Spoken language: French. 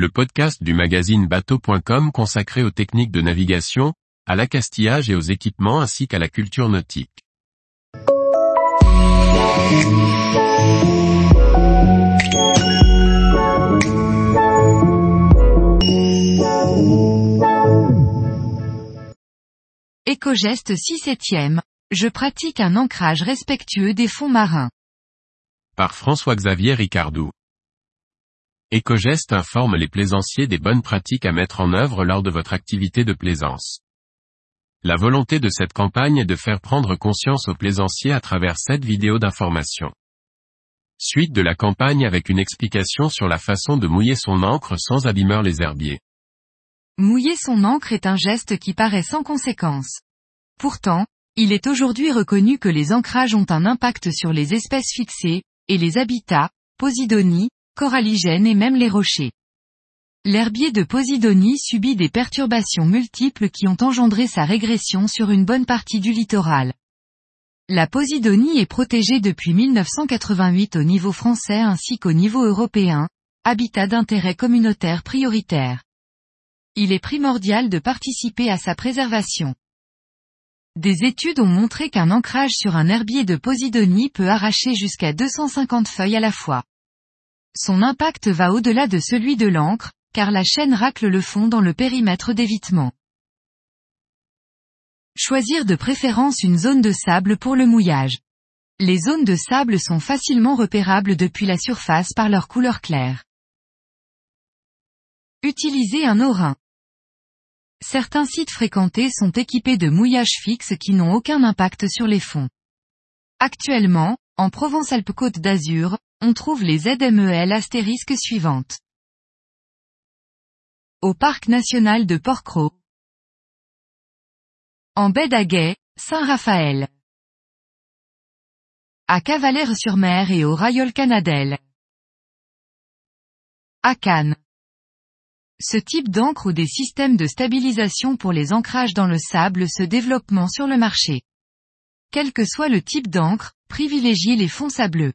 le podcast du magazine bateau.com consacré aux techniques de navigation, à l'accastillage et aux équipements ainsi qu'à la culture nautique. Écogeste 6 septième. Je pratique un ancrage respectueux des fonds marins. Par François-Xavier Ricardou. Ecogest informe les plaisanciers des bonnes pratiques à mettre en œuvre lors de votre activité de plaisance. La volonté de cette campagne est de faire prendre conscience aux plaisanciers à travers cette vidéo d'information. Suite de la campagne avec une explication sur la façon de mouiller son encre sans abîmeur les herbiers. Mouiller son encre est un geste qui paraît sans conséquence. Pourtant, il est aujourd'hui reconnu que les ancrages ont un impact sur les espèces fixées, et les habitats, Posidonie, coralligènes et même les rochers. L'herbier de Posidonie subit des perturbations multiples qui ont engendré sa régression sur une bonne partie du littoral. La Posidonie est protégée depuis 1988 au niveau français ainsi qu'au niveau européen, habitat d'intérêt communautaire prioritaire. Il est primordial de participer à sa préservation. Des études ont montré qu'un ancrage sur un herbier de Posidonie peut arracher jusqu'à 250 feuilles à la fois. Son impact va au-delà de celui de l'encre, car la chaîne racle le fond dans le périmètre d'évitement. Choisir de préférence une zone de sable pour le mouillage. Les zones de sable sont facilement repérables depuis la surface par leur couleur claire. Utiliser un orin. Certains sites fréquentés sont équipés de mouillages fixes qui n'ont aucun impact sur les fonds. Actuellement, en Provence-Alpes-Côte d'Azur, on trouve les ZMEL astérisques suivantes. Au Parc national de Porquerolles. En baie d'Aguet, Saint-Raphaël. À Cavalère-sur-Mer et au Rayol Canadel. À Cannes. Ce type d'encre ou des systèmes de stabilisation pour les ancrages dans le sable se développent sur le marché. Quel que soit le type d'encre, privilégiez les fonds sableux.